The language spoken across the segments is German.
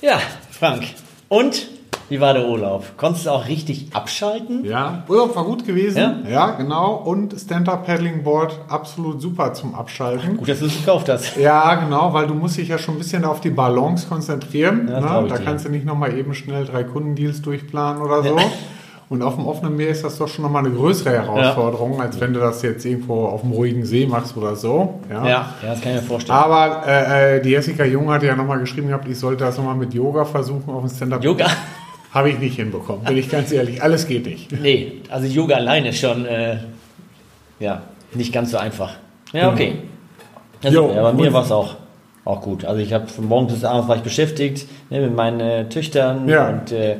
Ja, Frank. Und wie war der Urlaub? Konntest du auch richtig abschalten? Ja, Urlaub war gut gewesen. Ja? Ja, genau. Und Stand-Up-Paddling-Board absolut super zum Abschalten. Gut, dass du es gekauft hast. Ja, genau, weil du musst dich ja schon ein bisschen auf die Balance konzentrieren. Ja, ne? Da dir. kannst du nicht nochmal eben schnell drei Kundendeals durchplanen oder so. Und auf dem offenen Meer ist das doch schon nochmal eine größere Herausforderung, als wenn du das jetzt irgendwo auf dem ruhigen See machst oder so. Ja, ja, das kann ich mir vorstellen. Aber äh, äh, die Jessica Jung hat ja nochmal geschrieben gehabt, ich sollte das nochmal mit Yoga versuchen auf dem Stand-Up. Yoga? Habe ich nicht hinbekommen, bin ich ganz ehrlich. Alles geht nicht. Nee, also Yoga alleine ist schon, äh, ja, nicht ganz so einfach. Ja, okay. Ja, Jo, super. ja, bei mir war es auch, auch gut. Also ich habe von morgens bis abends war ich beschäftigt ne, mit meinen äh, Töchtern Ja. und äh,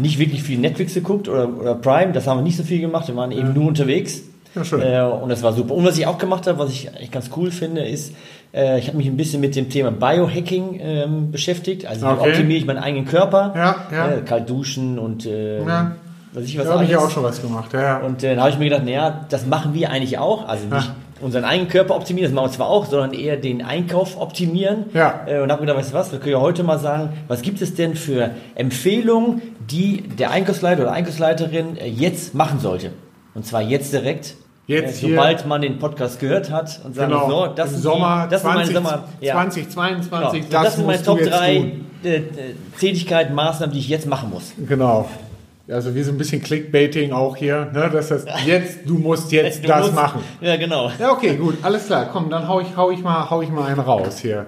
nicht wirklich viel Netflix geguckt oder, oder Prime. Das haben wir nicht so viel gemacht. Wir waren eben nur unterwegs. Ja, schön. Äh, und das war super. Und was ich auch gemacht habe, was ich echt ganz cool finde, ist, äh, ich habe mich ein bisschen mit dem Thema Biohacking ähm, beschäftigt. Also wie Okay. optimiere ich meinen eigenen Körper. Ja, ja. Äh, kalt duschen und äh, Ja. weiß ich was Da habe ich ja auch schon was gemacht. Ja, ja. Und äh, dann habe ich mir gedacht, naja, das machen wir eigentlich auch. Also nicht unseren eigenen Körper optimieren, das machen wir zwar auch, sondern eher den Einkauf optimieren. Ja. Äh, und habe gedacht, weißt du was, wir können ja heute mal sagen, was gibt es denn für Empfehlungen, die der Einkaufsleiter oder Einkaufsleiterin äh, jetzt machen sollte? Und zwar jetzt direkt. Jetzt äh, hier. sobald man den Podcast gehört hat und sagen, Genau. so, das sind Sommer, die, das 20, sind meine Sommer, ja. 2022, Genau. das, das sind meine Top jetzt 3 tun. äh, äh, Tätigkeiten, Maßnahmen, die ich jetzt machen muss. Genau. Also wie so ein bisschen Clickbaiting auch hier, ne? dass das jetzt, du musst jetzt Du das musst- machen. Ja, genau. Ja, okay, gut, alles klar. Komm, dann hau ich, hau ich, mal, hau ich mal einen raus hier.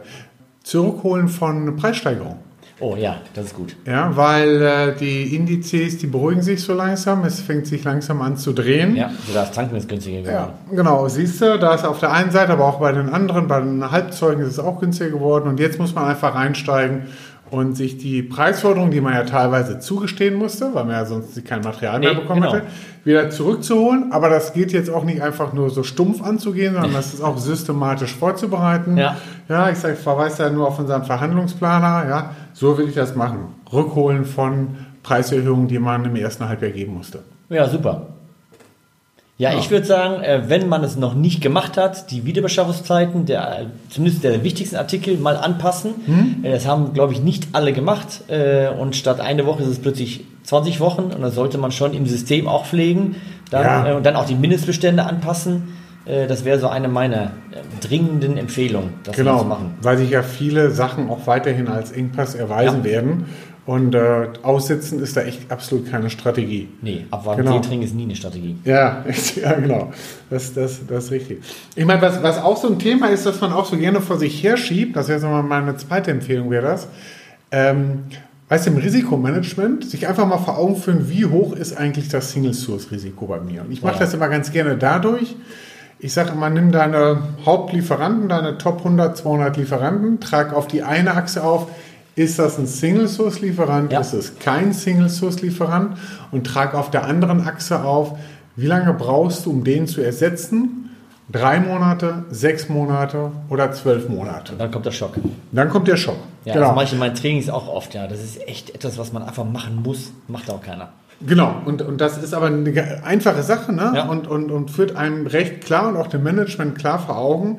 Zurückholen von Preissteigerung. Oh ja, das ist gut. Ja, weil äh, die Indizes, die beruhigen sich so langsam. Es fängt sich langsam an zu drehen. Ja, so das Tanken ist günstiger geworden. Ja, genau. Siehst du, da ist auf der einen Seite, aber auch bei den anderen, bei den Halbzeugen ist es auch günstiger geworden. Und jetzt muss man einfach reinsteigen und sich die Preisforderung, die man ja teilweise zugestehen musste, weil man ja sonst kein Material mehr Nee, bekommen genau. hätte, wieder zurückzuholen. Aber das geht jetzt auch nicht einfach nur so stumpf anzugehen, sondern das ist auch systematisch vorzubereiten. Ja. Ja, ich sage, ich verweise da nur auf unseren Verhandlungsplaner. Ja, so will ich das machen. Rückholen von Preiserhöhungen, die man im ersten Halbjahr geben musste. Ja, super. Ja, ich würde sagen, äh, wenn man es noch nicht gemacht hat, die Wiederbeschaffungszeiten, der, zumindest der wichtigsten Artikel, mal anpassen. Hm? Äh, Das haben, glaube ich, nicht alle gemacht. Äh, Und statt eine Woche ist es plötzlich 20 Wochen. Und das sollte man schon im System auch pflegen. Dann, Ja. Und dann auch die Mindestbestände anpassen. Äh, Das wäre so eine meiner äh, dringenden Empfehlungen, das mal zu Genau, machen. weil sich ja viele Sachen auch weiterhin als Engpass erweisen Ja. werden. Und äh, aussitzen ist da echt absolut keine Strategie. Nee, abwarten, Genau. Trinken ist nie eine Strategie. Ja, ja genau. Das, das, das ist richtig. Ich meine, was, was auch so ein Thema ist, dass man auch so gerne vor sich herschiebt, das wäre so mal meine zweite Empfehlung, wäre das. Ähm, weißt du, im Risikomanagement, sich einfach mal vor Augen führen, wie hoch ist eigentlich das Single-Source-Risiko bei mir. Und ich mache Ja. das immer ganz gerne dadurch, ich sage immer, nimm deine Hauptlieferanten, deine Top 100, 200 Lieferanten, trag auf die eine Achse auf, ist das ein Single-Source-Lieferant, Ja. ist es kein Single-Source-Lieferant und trag auf der anderen Achse auf, wie lange brauchst du, um den zu ersetzen? Drei Monate, sechs Monate oder zwölf Monate. Und dann kommt der Schock. Dann kommt der Schock. Ja, genau. das mache ich in meinen Trainings auch oft. Ja, das ist echt etwas, was man einfach machen muss. Macht auch keiner. Genau, und, und das ist aber eine einfache Sache ne? Ja. und, und, und führt einem recht klar und auch dem Management klar vor Augen,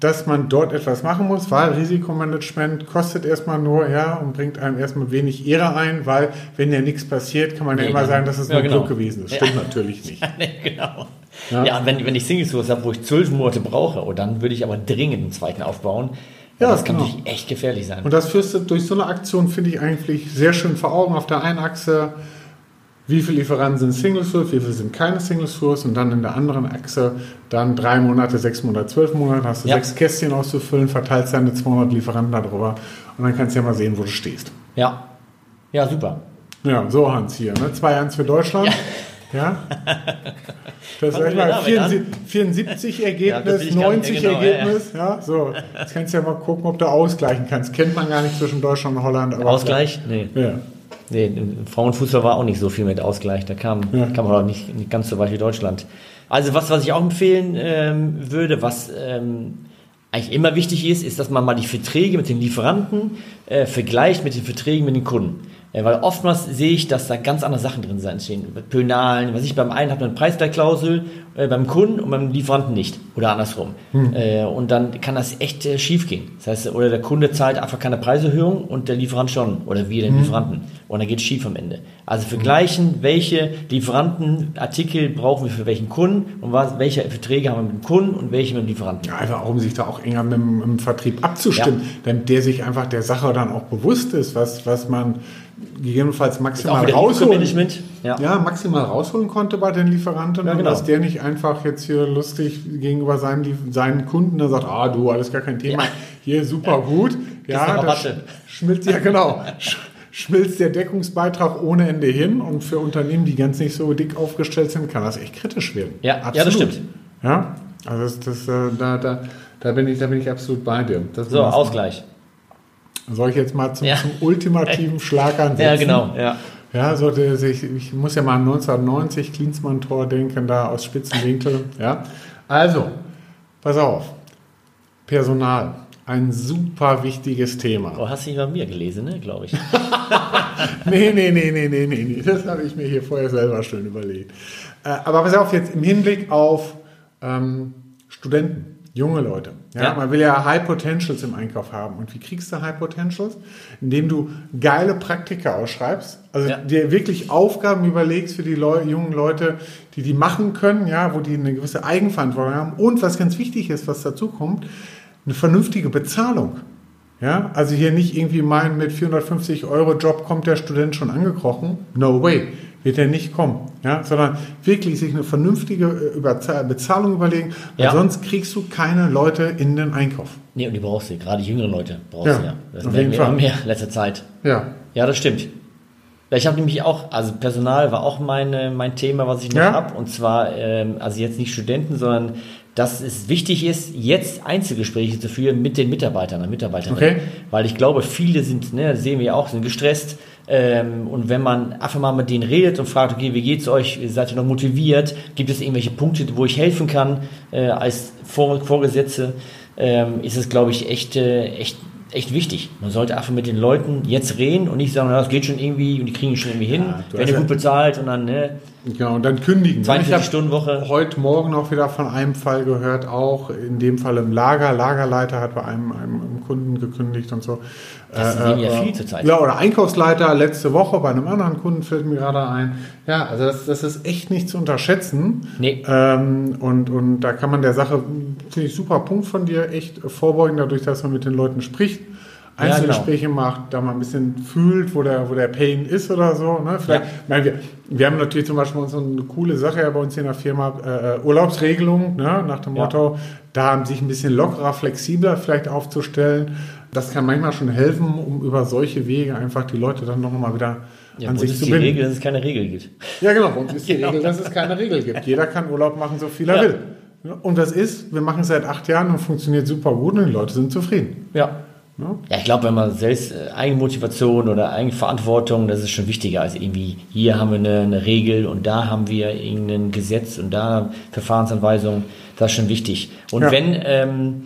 dass man dort etwas machen muss, weil Risikomanagement kostet erstmal nur, ja, und bringt einem erstmal wenig Ehre ein, weil wenn ja nichts passiert, kann man ja Nee, immer dann- sagen, das ist ja, nur genau. Glück gewesen. Das Ja. stimmt natürlich nicht. nee, genau. Ja. Ja, und wenn, wenn ich Single Source habe, wo ich zwölf Monate brauche, oh, dann würde ich aber dringend einen zweiten aufbauen. Ja, das kann genau. natürlich echt gefährlich sein. Und das führst du durch so eine Aktion, finde ich eigentlich sehr schön vor Augen. Auf der einen Achse, wie viele Lieferanten sind Single Source, wie viele sind keine Single Source und dann in der anderen Achse dann drei Monate, sechs Monate, zwölf Monate, hast du Ja. sechs Kästchen auszufüllen, verteilst deine 200 Lieferanten darüber und dann kannst du ja mal sehen, wo du stehst. ja. Ja, super. Ja, so Hans hier, ne? 2-1 für Deutschland. Ja. Das sag ich wir mal, damit 74, 74 Ja, das will Ergebnis, gar nicht- 90 ja, genau, ja, ja. Ergebnis. Ja, so. Jetzt kannst du ja mal gucken, ob du ausgleichen kannst. Kennt man gar nicht zwischen Deutschland und Holland. Aber Ausgleich? Nee. Ja. Nee. Frauenfußball war auch nicht so viel mit Ausgleich. Da kam, Ja. kam man auch nicht, nicht ganz so weit wie Deutschland. Also was, was ich auch empfehlen ähm, würde, was ähm, eigentlich immer wichtig ist, ist, dass man mal die Verträge mit den Lieferanten äh, vergleicht mit den Verträgen mit den Kunden. Äh, weil oftmals sehe ich, dass da ganz andere Sachen drin sein stehen. Pönalen, was ich beim einen habe eine Preisgleichklausel, äh, beim Kunden und beim Lieferanten nicht. Oder andersrum. Hm. Äh, und dann kann das echt äh, schief gehen. Das heißt, oder der Kunde zahlt einfach keine Preiserhöhung und der Lieferant schon. Oder wir Hm. den Lieferanten. Und dann geht schief am Ende. Also vergleichen, welche Lieferantenartikel brauchen wir für welchen Kunden und was, welche Verträge haben wir mit dem Kunden und welche mit dem Lieferanten. Ja, einfach auch, um sich da auch enger mit dem, im Vertrieb abzustimmen, damit der sich einfach der Sache dann auch bewusst ist, was, was man gegebenenfalls maximal rausholen. Ja. ja, maximal rausholen konnte bei den Lieferanten Ja, und genau. dass der nicht einfach jetzt hier lustig gegenüber seinen, seinen Kunden dann sagt, ah du, alles gar kein Thema, Ja. hier super gut. Ja, noch da Rabatte. sch- schmilzt ja genau. sch- Schmilzt der Deckungsbeitrag ohne Ende hin und für Unternehmen, die ganz nicht so dick aufgestellt sind, kann das echt kritisch werden. Ja, ja, das stimmt. Ja, also das, das, äh, da, da, da, bin ich, da bin ich absolut bei dir. Das So, Ausgleich. Soll ich jetzt mal zum, Ja. zum ultimativen Schlag ansetzen? Ja, genau. Ja. Ja, so ich, ich muss ja mal an 1990 Klinsmann-Tor denken, da aus Spitzenwinkel. Ja, also, pass auf. Personal, ein super wichtiges Thema. Oh, hast du nicht bei mir gelesen, ne, glaube ich. Nee, nee, nee, nee, nee, nee, nee. Das habe ich mir hier vorher selber schön überlegt. Äh, aber pass auf, jetzt im Hinblick auf ähm, Studenten, junge Leute. Ja, Ja. Man will ja High Potentials im Einkauf haben. Und wie kriegst du High Potentials? Indem du geile Praktika ausschreibst. Also Ja. dir wirklich Aufgaben überlegst für die Leu jungen Leute, die die machen können, ja, wo die eine gewisse Eigenverantwortung haben. Und was ganz wichtig ist, was dazu kommt, eine vernünftige Bezahlung. Ja, also hier nicht irgendwie meinen, mit 450 Euro Job kommt der Student schon angekrochen. No way, wird er nicht kommen. Ja, sondern wirklich sich eine vernünftige äh, Bezahlung überlegen, weil Ja. sonst kriegst du keine Leute in den Einkauf. Nee, und die brauchst du, gerade jüngere Leute brauchst Ja, du ja. Das auf jeden Fall. immer mehr in letzter Zeit. Ja. Ja, das stimmt. Ich habe nämlich auch, also Personal war auch meine, mein Thema, was ich noch Ja. hab. Und zwar, ähm, also jetzt nicht Studenten, sondern dass es wichtig ist, jetzt Einzelgespräche zu führen mit den Mitarbeitern und Mitarbeiterinnen. Okay. Weil ich glaube, viele sind, ne, sehen wir auch, sind gestresst. Ähm, und wenn man einfach mal mit denen redet und fragt, okay, wie geht's euch? Seid ihr noch motiviert? Gibt es irgendwelche Punkte, wo ich helfen kann äh, als Vor Vorgesetzte? Ähm, ist es, glaube ich, echt, äh, echt, echt wichtig. Man sollte einfach mit den Leuten jetzt reden und nicht sagen, na, das geht schon irgendwie und die kriegen es schon irgendwie hin, Ja, du werden ja ja- gut bezahlt und dann, ne, Genau, und dann kündigen. 42 Ich hab Stunden Woche. Heute Morgen auch wieder von einem Fall gehört, auch in dem Fall im Lager. Lagerleiter hat bei einem, einem Kunden gekündigt und so. Das Äh, wir äh, viel zurzeit. Ja, oder Einkaufsleiter letzte Woche bei einem anderen Kunden fällt mir gerade ein. Ja, also das, das ist echt nicht zu unterschätzen. Nee. Ähm, und, und da kann man der Sache, finde ich, super Punkt von dir, echt vorbeugen, dadurch, dass man mit den Leuten spricht. Ja, genau. Einzelgespräche macht, da mal ein bisschen fühlt, wo der, wo der Pain ist oder so. Ne? Vielleicht, Ja. meine, wir, wir haben natürlich zum Beispiel so eine coole Sache ja bei uns hier in der Firma, äh, Urlaubsregelung, ne? nach dem. Motto, da sich ein bisschen lockerer, flexibler vielleicht aufzustellen. Das kann manchmal schon helfen, um über solche Wege einfach die Leute dann noch mal wieder Ja, an sich ist zu die binden. Regel, dass es keine Regel gibt. Ja, genau. Und ist die Genau. Regel, dass es keine Regel gibt. Jeder kann Urlaub machen, so viel er Ja. will. Und das ist, wir machen es seit acht Jahren und funktioniert super gut und die Leute sind zufrieden. Ja. Ja. Ja, ich glaube, wenn man selbst äh, Eigenmotivation oder Eigenverantwortung, das ist schon wichtiger als irgendwie, hier haben wir eine, eine Regel und da haben wir irgendein Gesetz und da Verfahrensanweisungen, das ist schon wichtig. Und Ja. wenn, ähm,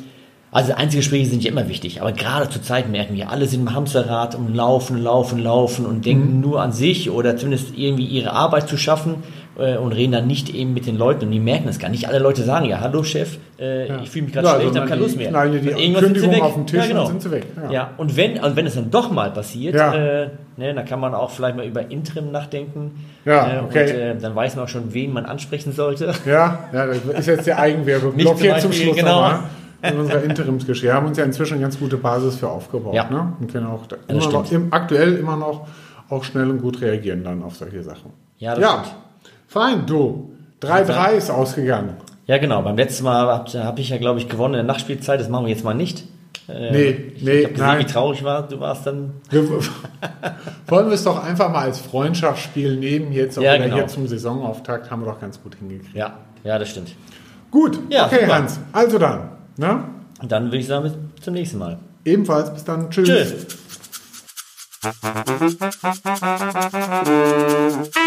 also Einzelgespräche sind ja immer wichtig, aber gerade zur Zeit merken wir, alle sind im Hamsterrad und laufen, laufen, laufen und denken nur an sich oder zumindest irgendwie ihre Arbeit zu schaffen äh, und reden dann nicht eben mit den Leuten und die merken es gar nicht. Alle Leute sagen ja, hallo Chef, äh, ich fühle mich gerade Ja, schlecht, sondern habe keine Lust mehr. dir die irgendwann sind sie Kündigung weg. auf den Tisch ja, genau. und sind sie weg. Ja. Ja, und wenn, und wenn es dann doch mal passiert, Ja. äh, ne, dann kann man auch vielleicht mal über Interim nachdenken. Ja, äh, okay. Und äh, dann weiß man auch schon, wen man ansprechen sollte. Ja, ja, das ist jetzt der Eigenwerbeblock zum hier zum Schluss genau. nochmal. In unserer Interimsgeschichte. Wir haben uns ja inzwischen eine ganz gute Basis für aufgebaut. Ja. Ne? Und können auch das immer noch, im, aktuell immer noch auch schnell und gut reagieren dann auf solche Sachen. Ja, das ja. stimmt. Fein, du. 3-3 ist ausgegangen. Ja, genau. Beim letzten Mal habe hab ich ja, glaube ich, gewonnen in der Nachspielzeit. Das machen wir jetzt mal nicht. Äh, Nee, nee, ich habe gesehen, nein. wie traurig war. Du warst dann. Wir, wollen wir es doch einfach mal als Freundschaftsspiel nehmen, jetzt auch Ja, wieder genau. hier zum Saisonauftakt, haben wir doch ganz gut hingekriegt. Ja, ja, das stimmt. Gut, Ja, okay, super. Hans. Also dann, ne? Und dann würde ich sagen, bis zum nächsten Mal. Ebenfalls bis dann. Tschüss. Tschüss.